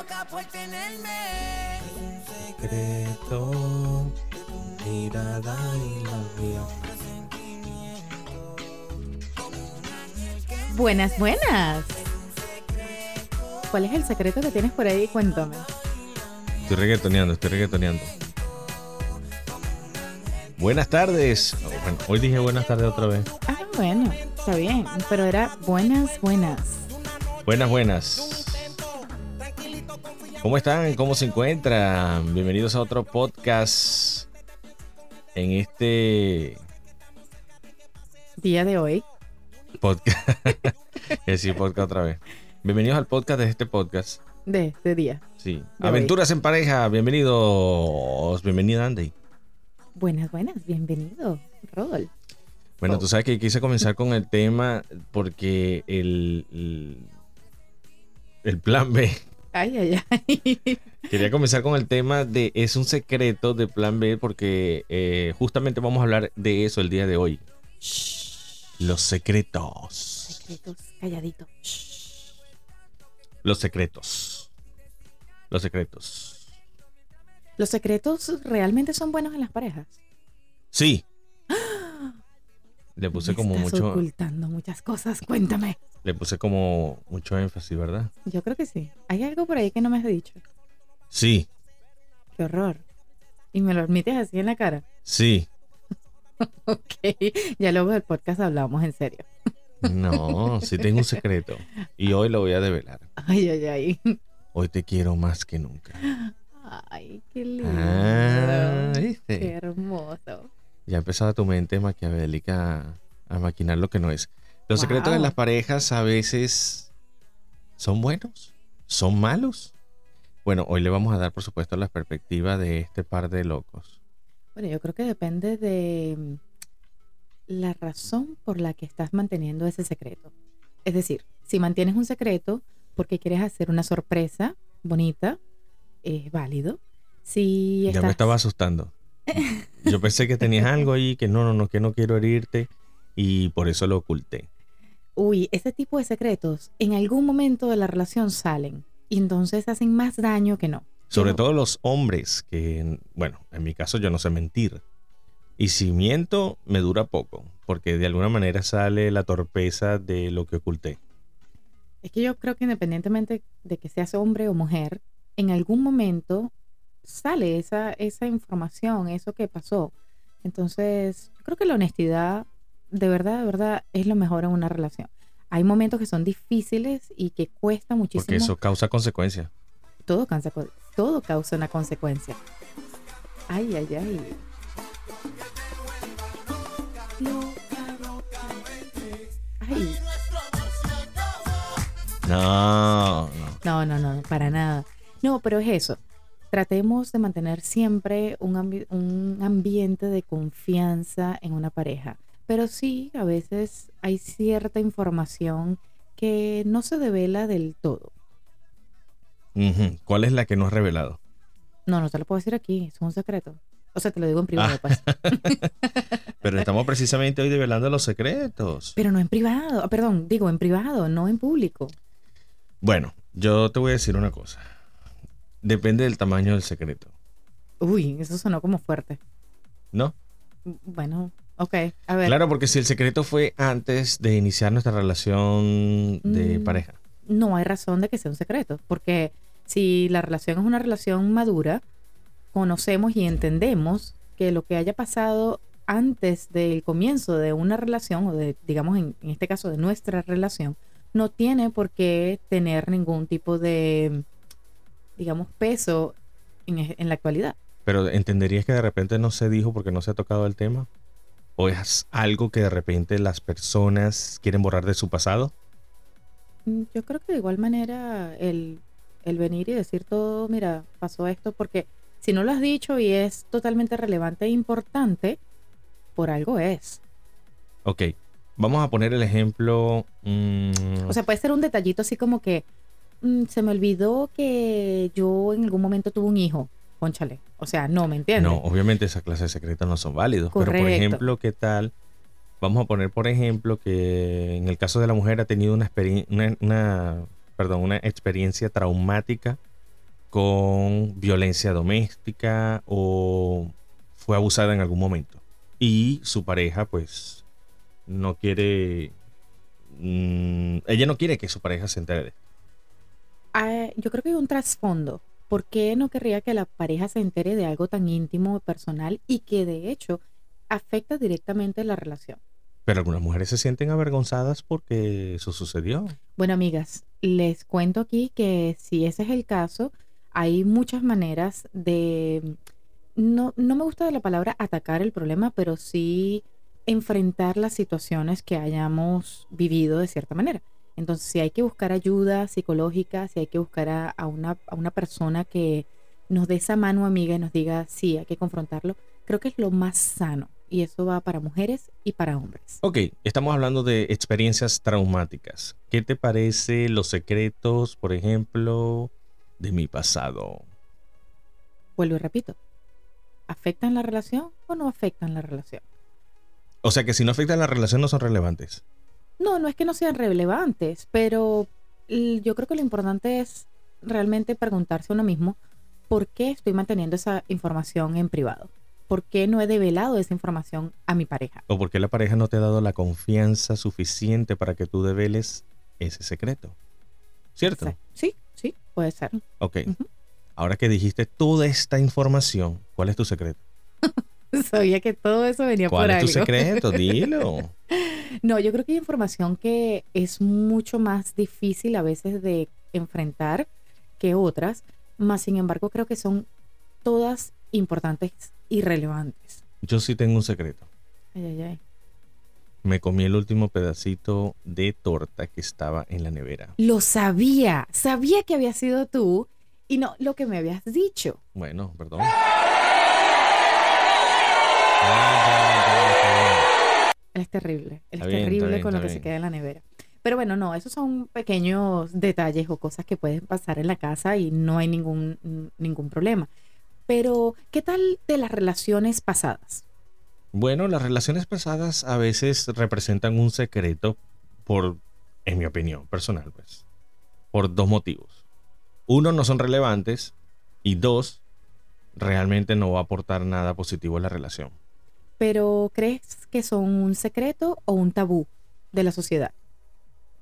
loca por tenerme. Secreto, mirada y la mía. Buenas, buenas. ¿Cuál es el secreto que tienes por ahí? Cuéntame. Estoy reggaetoneando, estoy reggaetoneando. Buenas tardes. Bueno, hoy dije buenas tardes otra vez. Ah, bueno, está bien. Pero era buenas, buenas. Buenas, buenas. ¿Cómo están? ¿Cómo se encuentran? Bienvenidos a otro podcast. En este Día de hoy. podcast. Es decir, podcast otra vez. Bienvenidos al podcast de este podcast. De este día. Sí. De Aventuras en pareja. Bienvenidos. Bienvenida, Andy. Buenas, buenas. Bienvenido, Rodol. Bueno, Oh. tú sabes que quise comenzar con el tema porque el, el, el plan B. Ay, ay, ay. Quería comenzar con el tema de es un secreto de plan B porque eh, justamente vamos a hablar de eso el día de hoy. Los secretos. Secretos, calladito. Los secretos. Los secretos. ¿Los secretos realmente son buenos en las parejas? Sí. Le puse Me como estás mucho, ocultando muchas cosas. Cuéntame. le puse como mucho énfasis, ¿verdad? Yo creo que sí. Hay algo por ahí que no me has dicho. Sí, Qué horror. Y me lo admites así en la cara. sí. Ok. Ya luego del podcast hablamos en serio. No, sí tengo un secreto y hoy lo voy a develar. Ay, ay, ay. Hoy te quiero más que nunca. Ay, qué lindo. Ah, Qué hermoso. Ya empezaba tu mente maquiavélica a, a maquinar lo que no es. Los secretos de las parejas a veces son buenos, son malos. Bueno, hoy le vamos a dar, por supuesto, la perspectiva de este par de locos. Bueno, yo creo que depende de mm, la razón por la que estás manteniendo ese secreto. Es decir, si mantienes un secreto porque quieres hacer una sorpresa bonita, es válido. Si Ya me estaba asustando. Yo pensé que tenías algo ahí, que no, no, no, que no quiero herirte y por eso lo oculté. Uy, ese tipo de secretos en algún momento de la relación salen y entonces hacen más daño que no. Sobre todo los hombres, que, bueno, en mi caso yo no sé mentir. Y si miento, me dura poco, porque de alguna manera sale la torpeza de lo que oculté. Es que yo creo que independientemente de que seas hombre o mujer, en algún momento sale esa, esa información, eso que pasó. Entonces, yo creo que la honestidad, de verdad, de verdad, es lo mejor en una relación. Hay momentos que son difíciles y que cuesta muchísimo. Porque eso causa consecuencias. todo, causa, todo causa una consecuencia. Ay, ay, ay. Ay, No, no. No, no, no, para nada. No, pero es eso. Tratemos de mantener siempre un, ambi- un ambiente de confianza en una pareja. Pero sí, a veces hay cierta información que no se devela del todo. ¿Cuál es la que no has revelado? No, no te lo puedo decir aquí, es un secreto. O sea, te lo digo en privado, Ah. pues. Pero estamos precisamente hoy develando los secretos. Pero no en privado, ah, perdón, digo en privado, no en público. Bueno, yo te voy a decir una cosa. Depende del tamaño del secreto, Uy, eso sonó como fuerte. ¿no? Bueno, ok, a ver. Claro, porque si el secreto fue antes de iniciar nuestra relación de Mm. pareja. no hay razón de que sea un secreto, porque si la relación es una relación madura, conocemos y entendemos que lo que haya pasado antes del comienzo de una relación, o de, digamos, en, en este caso de nuestra relación, no tiene por qué tener ningún tipo de, digamos, peso en, en la actualidad. Pero entenderías que de repente no se dijo porque no se ha tocado el tema. ¿O es algo que de repente las personas quieren borrar de su pasado? Mm, Yo creo que de igual manera el, el venir y decir todo, mira, pasó esto, porque si no lo has dicho y es totalmente relevante e importante, por algo es. Ok, vamos a poner el ejemplo. mm, O sea, puede ser un detallito así como que "Mm, se me olvidó que yo en algún momento tuve un hijo. Conchale. O sea, no, ¿me entiendes? no, obviamente esa clase de secretos no son válidos. Pero por ejemplo, ¿qué tal? Vamos a poner, por ejemplo, que en el caso de la mujer ha tenido una, una, una- perdón, una experiencia traumática con violencia doméstica o fue abusada en algún momento. Y su pareja, pues, no quiere. mm, ella no quiere que su pareja se entere de esto. Ah, yo creo que hay un trasfondo. ¿Por qué no querría que la pareja se entere de algo tan íntimo, personal y que de hecho afecta directamente la relación? Pero algunas mujeres se sienten avergonzadas porque eso sucedió. Bueno, amigas, les cuento aquí que si ese es el caso, hay muchas maneras de, no, no me gusta la palabra atacar el problema, pero sí enfrentar las situaciones que hayamos vivido de cierta manera. Entonces, si hay que buscar ayuda psicológica, si hay que buscar a, a una, a una persona que nos dé esa mano amiga y nos diga, sí, hay que confrontarlo, creo que es lo más sano. Y eso va para mujeres y para hombres. Ok, estamos hablando de experiencias traumáticas. ¿Qué te parece los secretos, por ejemplo, de mi pasado? Vuelvo y repito, ¿afectan la relación o no afectan la relación? O sea que si no afectan la relación no son relevantes. No, no es que no sean relevantes, pero yo creo que lo importante es realmente preguntarse a uno mismo por qué estoy manteniendo esa información en privado. ¿Por qué no he develado esa información a mi pareja? O porque la pareja no te ha dado la confianza suficiente para que tú develes ese secreto. ¿Cierto? Sí, sí, puede ser. Ok. Ahora que dijiste toda esta información, ¿cuál es tu secreto? Sabía que todo eso venía ¿Cuál por es tu algo. secreto? Dilo. No, yo creo que hay información que es mucho más difícil a veces de enfrentar que otras, más sin embargo creo que son todas importantes y relevantes. Yo sí tengo un secreto. Ay, ay, ay. Me comí el último pedacito de torta que estaba en la nevera. Lo sabía, sabía que había sido tú y no lo que me habías dicho. Bueno, perdón. Es terrible, es bien, terrible bien, con lo que se queda en la nevera. Pero bueno, no, esos son pequeños detalles o cosas que pueden pasar en la casa y no hay ningún, ningún problema. Pero, ¿qué tal de las relaciones pasadas? Bueno, las relaciones pasadas a veces representan un secreto por, en mi opinión personal, pues, por dos motivos. Uno, no son relevantes y dos, realmente no va a aportar nada positivo a la relación. Pero, ¿crees que son un secreto o un tabú de la sociedad?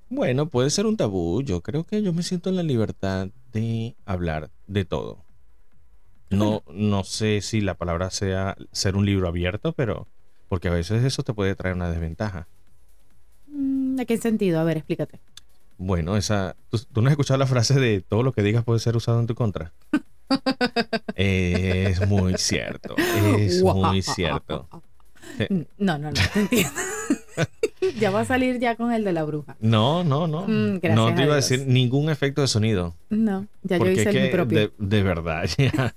Bueno, puede ser un tabú. Yo creo que yo me siento en la libertad de hablar de todo. No, no sé si la palabra sea ser un libro abierto, pero porque a veces eso te puede traer una desventaja. Mm, ¿De qué sentido? A ver, explícate. Bueno, esa. ¿tú, tú no has escuchado la frase de todo lo que digas puede ser usado en tu contra? es muy cierto. Es muy cierto. No, no, no, te entiendo. ya va a salir ya con el de la bruja. No, no, no. Mm, gracias no te iba a Dios. decir ningún efecto de sonido. No, ya yo hice el mi propio. de, de verdad, ya,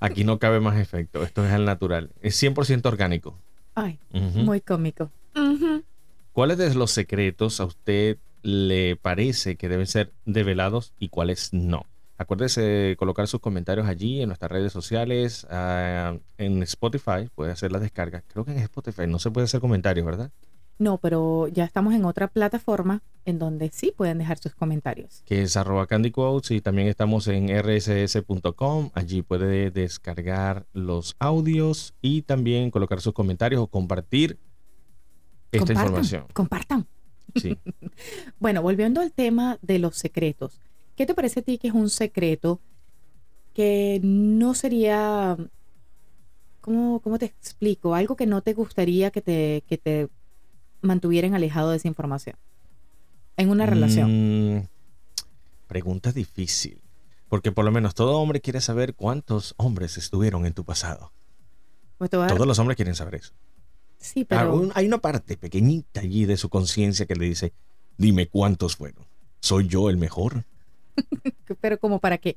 aquí no cabe más efecto. Esto es al natural. Es 100% orgánico. Ay, muy cómico. ¿Cuáles de los secretos a usted le parece que deben ser develados y cuáles no? Acuérdese de colocar sus comentarios allí en nuestras redes sociales, ah, en Spotify, puede hacer la descarga. Creo que en Spotify no se puede hacer comentarios, ¿verdad? No, pero ya estamos en otra plataforma en donde sí pueden dejar sus comentarios. Que es arroba Candy Quotes y también estamos en rss.com. Allí puede descargar los audios y también colocar sus comentarios o compartir esta compartan, información. compartan. Sí. Bueno, volviendo al tema de los secretos. ¿Qué te parece a ti que es un secreto que no sería, ¿cómo, cómo te explico? Algo que no te gustaría que te, que te mantuvieran alejado de esa información en una relación. Mm, pregunta difícil. Porque por lo menos todo hombre quiere saber cuántos hombres estuvieron en tu pasado. Pues Todos los hombres quieren saber eso. sí, Ah, pero un- hay una parte pequeñita allí de su conciencia que le dice, dime cuántos fueron. ¿Soy yo el mejor? pero como para qué.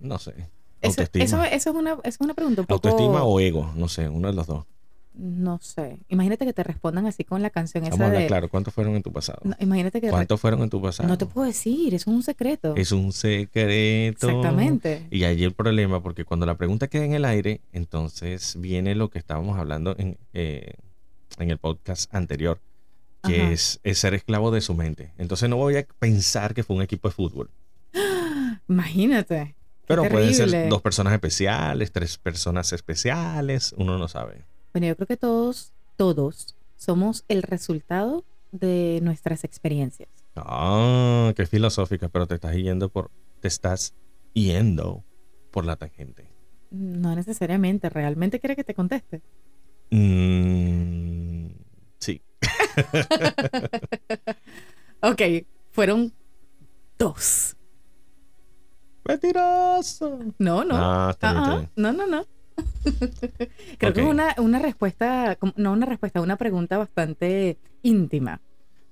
No sé. Eso, Autoestima. eso, eso es una, eso es una pregunta un poco... Autoestima o ego, no sé, uno de los dos. No sé. Imagínate que te respondan así con la canción Vamos a esa hablar de... claro, ¿cuántos fueron en tu pasado? No, imagínate que... ¿Cuántos fueron en tu pasado? No te puedo decir, eso es un secreto. Es un secreto. Exactamente. Y allí el problema, porque cuando la pregunta queda en el aire, entonces viene lo que estábamos hablando en, eh, en el podcast anterior, que es ser esclavo de su mente. Entonces no voy a pensar que fue un equipo de fútbol. Imagínate. Pero pueden ser dos personas especiales, tres personas especiales, uno no sabe. Bueno, yo creo que todos, todos somos el resultado de nuestras experiencias. Ah, qué filosófica, pero te estás yendo por, te estás yendo por la tangente. No necesariamente, ¿realmente quiere que te conteste? Mm, sí. Ok, fueron dos. Mentiroso. No, no. Ah, está bien, está bien. no, no, no. Creo que es una, una respuesta, no una respuesta, una pregunta bastante íntima.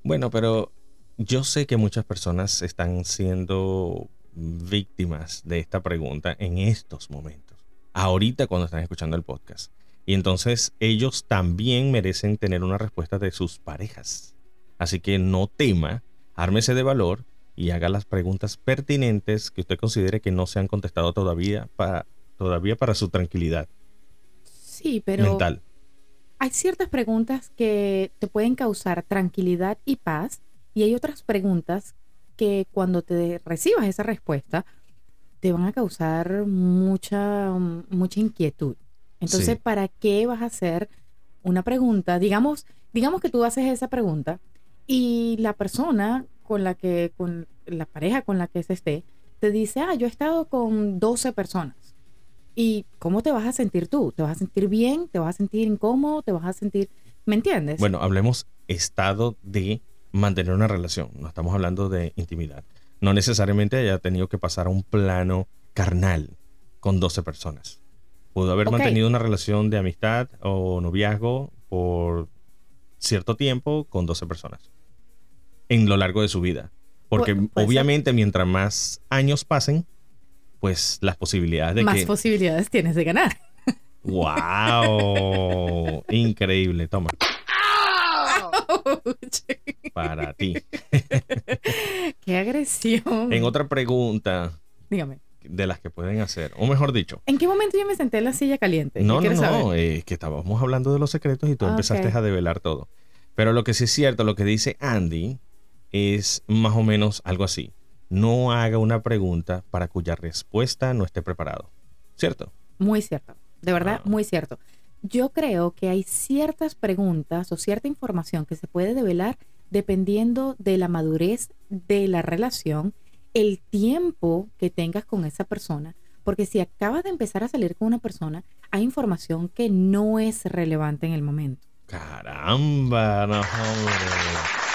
Bueno, pero yo sé que muchas personas están siendo víctimas de esta pregunta en estos momentos. Ahorita cuando están escuchando el podcast. Y entonces ellos también merecen tener una respuesta de sus parejas. Así que no tema, ármese de valor y haga las preguntas pertinentes que usted considere que no se han contestado todavía para, todavía para su tranquilidad Sí, pero mental. hay ciertas preguntas que te pueden causar tranquilidad y paz y hay otras preguntas que cuando te recibas esa respuesta te van a causar mucha, mucha inquietud. Entonces, Sí. ¿para qué vas a hacer una pregunta? Digamos, digamos que tú haces esa pregunta y la persona con la que, con la pareja con la que se esté, te dice, ah, yo he estado con 12 personas. ¿Y cómo te vas a sentir tú? ¿Te vas a sentir bien? ¿Te vas a sentir incómodo? ¿Te vas a sentir... ¿Me entiendes? Bueno, hablemos estado de mantener una relación. No estamos hablando de intimidad. No necesariamente haya tenido que pasar a un plano carnal con 12 personas. Pudo haber mantenido una relación de amistad o noviazgo por cierto tiempo con 12 personas. En lo largo de su vida. Porque Pu- puede ser. obviamente mientras más años pasen, pues las posibilidades de Más que... posibilidades tienes de ganar. ¡Wow! Increíble. Toma, para ti. ¡Qué agresión! En otra pregunta Dígame. de las que pueden hacer, o mejor dicho, ¿En qué momento yo me senté en la silla caliente? ¿Qué no, no, no, saber? eh, que estábamos hablando de los secretos y tú Ah, empezaste a develar todo. Pero lo que sí es cierto, lo que dice Andy es más o menos algo así. No haga una pregunta para cuya respuesta no esté preparado. ¿Cierto? Muy cierto. De verdad, Ah. muy cierto. Yo creo que hay ciertas preguntas o cierta información que se puede develar dependiendo de la madurez de la relación, el tiempo que tengas con esa persona. Porque si acabas de empezar a salir con una persona, hay información que no es relevante en el momento. Caramba, no, hombre.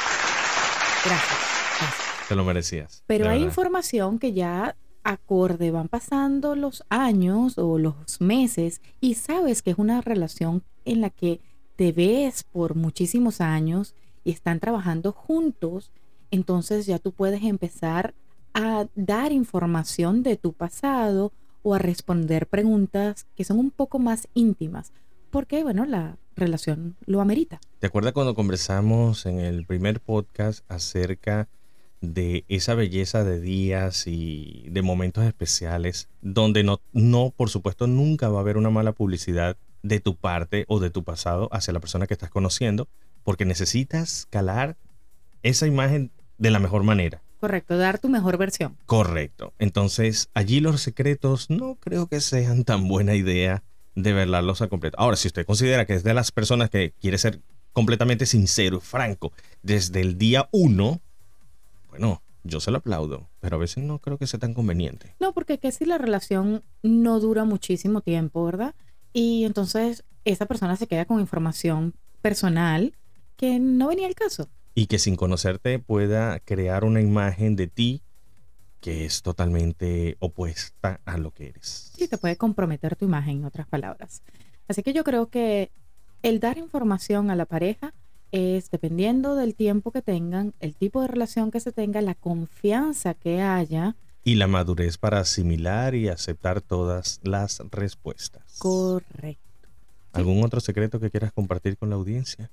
Gracias. gracias. Te lo merecías. Pero hay verdad. información que ya acorde van pasando los años o los meses y sabes que es una relación en la que te ves por muchísimos años y están trabajando juntos, entonces ya tú puedes empezar a dar información de tu pasado o a responder preguntas que son un poco más íntimas, porque bueno, la relación lo amerita. ¿Te acuerdas cuando conversamos en el primer podcast acerca de esa belleza de días y de momentos especiales donde no, no, por supuesto, nunca va a haber una mala publicidad de tu parte o de tu pasado hacia la persona que estás conociendo, porque necesitas calar esa imagen de la mejor manera. Correcto, dar tu mejor versión. Correcto. Entonces, allí los secretos no creo que sean tan buena idea de velarlos a completo. Ahora, si usted considera que es de las personas que quiere ser completamente sincero y franco desde el día uno, bueno, yo se lo aplaudo, pero a veces no creo que sea tan conveniente. No, porque que si la relación no dura muchísimo tiempo, ¿verdad? Y entonces esa persona se queda con información personal que no venía al caso. Y que sin conocerte pueda crear una imagen de ti que es totalmente opuesta a lo que eres. Sí, te puede comprometer tu imagen, en otras palabras. Así que yo creo que el dar información a la pareja es dependiendo del tiempo que tengan, el tipo de relación que se tenga, la confianza que haya. Y la madurez para asimilar y aceptar todas las respuestas. Correcto. ¿Algún otro secreto que quieras compartir con la audiencia?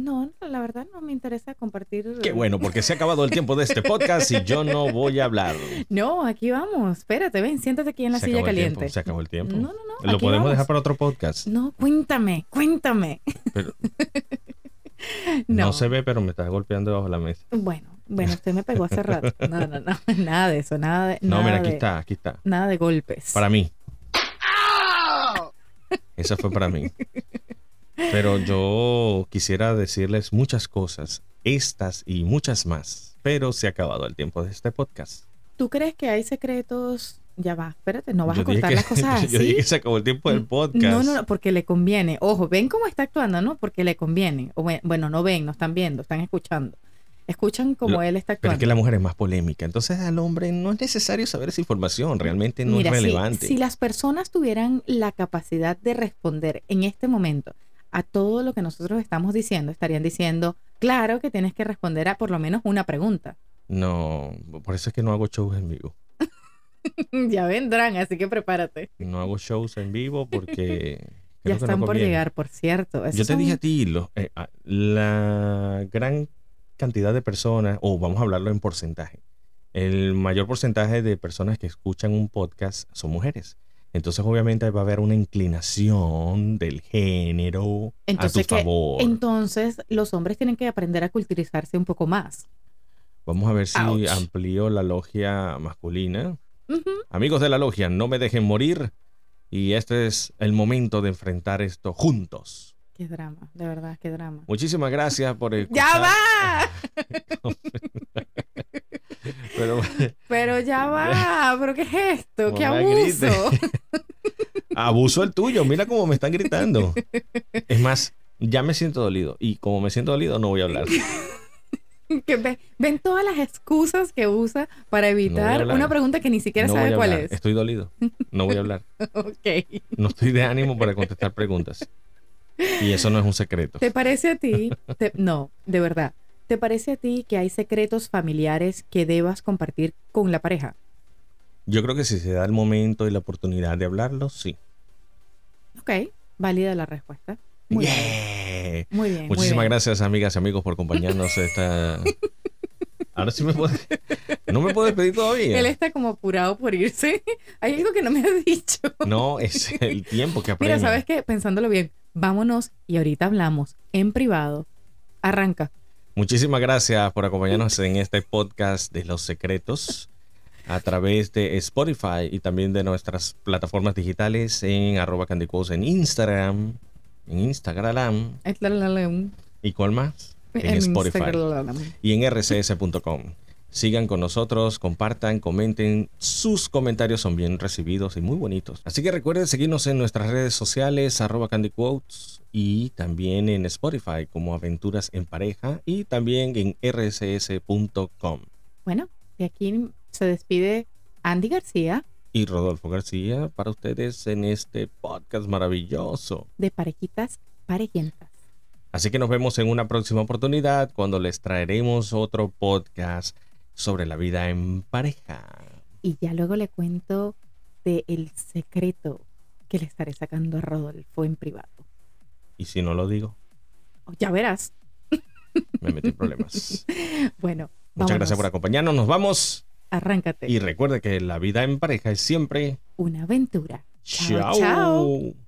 No, la verdad no me interesa compartir. Qué bueno, porque se ha acabado el tiempo de este podcast y yo no voy a hablar. No, aquí vamos. Espérate, ven, siéntate aquí en la se silla caliente. tiempo. Se acabó el tiempo. No, no, no. Lo podemos vamos. dejar para otro podcast. No, cuéntame, cuéntame. Pero No. No. se ve, pero me está golpeando debajo de la mesa. Bueno, bueno, usted me pegó hace rato. No, no, no, nada de eso, nada de. No, nada mira, aquí de- está, aquí está. Nada de golpes. Para mí. Esa fue para mí. Pero yo quisiera decirles muchas cosas, estas y muchas más. Pero se ha acabado el tiempo de este podcast. ¿Tú crees que hay secretos? Ya va, espérate, no vas Yo a dije cortar que- las cosas así. Yo dije que se acabó el tiempo del podcast. No, no, no, porque le conviene. Ojo, ven cómo está actuando, ¿no? Porque le conviene. O bue- bueno, no ven, no están viendo, están escuchando. Escuchan como Lo- él está Pero actuando. es que la mujer es más polémica. Entonces al hombre no es necesario saber esa información. Realmente no Mira, es si- relevante. Si, las personas tuvieran la capacidad de responder en este momento a todo lo que nosotros estamos diciendo, estarían diciendo, claro que tienes que responder a por lo menos una pregunta. No, por eso es que no hago shows en vivo. ya vendrán, así que prepárate. No hago shows en vivo porque... Ya no están por llegar, por cierto. Yo te son- dije a ti, lo- eh, la gran cantidad de personas, o vamos a hablarlo en porcentaje, el mayor porcentaje de personas que escuchan un podcast son mujeres. Entonces obviamente va a haber una inclinación del género Entonces, a tu que- favor. entonces los hombres tienen que aprender a culturizarse un poco más. Vamos a ver si Ouch. amplío la logia masculina. Amigos de la logia, no me dejen morir. Y este es el momento de enfrentar esto juntos. Qué drama, de verdad, qué drama. Muchísimas gracias por escuchar. ¡Ya va! Pero Pero ya va, pero ¿qué es esto? No ¡Qué abuso! abuso el tuyo. Mira cómo me están gritando. Es más, ya me siento dolido. Y como me siento dolido, no voy a hablar. Que ven todas las excusas que usa para evitar una pregunta que ni siquiera No sabe cuál es. Estoy dolido. No voy a hablar. ok. No estoy de ánimo para contestar preguntas. Y eso no es un secreto. ¿Te parece a ti? te- no, de verdad. ¿Te parece a ti que hay secretos familiares que debas compartir con la pareja? Yo creo que si se da el momento y la oportunidad de hablarlo, sí. Ok, válida la respuesta. Muy bien. Yeah. Muy bien. muy Muchísimas bien. gracias, amigas y amigos, por acompañarnos esta. Ahora sí me puedes. No me puedes pedir todavía. Él está como apurado por irse. Hay algo que no me has dicho. No, es el tiempo que apremia. Mira, ¿sabes qué? Pensándolo bien, vámonos y ahorita hablamos en privado. Arranca. Muchísimas gracias por acompañarnos en este podcast de los secretos a través de Spotify y también de nuestras plataformas digitales en arroba Candy Quotes en Instagram, en Instagram y cuál más? En, Spotify y en rcs.com. Sigan con nosotros, compartan, comenten. Sus comentarios son bien recibidos y muy bonitos. Así que recuerden seguirnos en nuestras redes sociales, arroba Candy Quotes, y también en Spotify como Aventuras en Pareja y también en rcs.com. Bueno, de aquí se despide Andy García Y Rodolfo García para ustedes en este podcast maravilloso. de Parejitas Parejientas. Así que nos vemos en una próxima oportunidad cuando les traeremos otro podcast sobre la vida en pareja. Y ya luego le cuento de el secreto que le estaré sacando a Rodolfo en privado. Y si no lo digo, Oh, Ya verás. me metí en problemas. Bueno, Muchas gracias por acompañarnos. Nos vamos. Arráncate. Y recuerde que la vida en pareja es siempre. Una aventura. Chao, Chao. chao.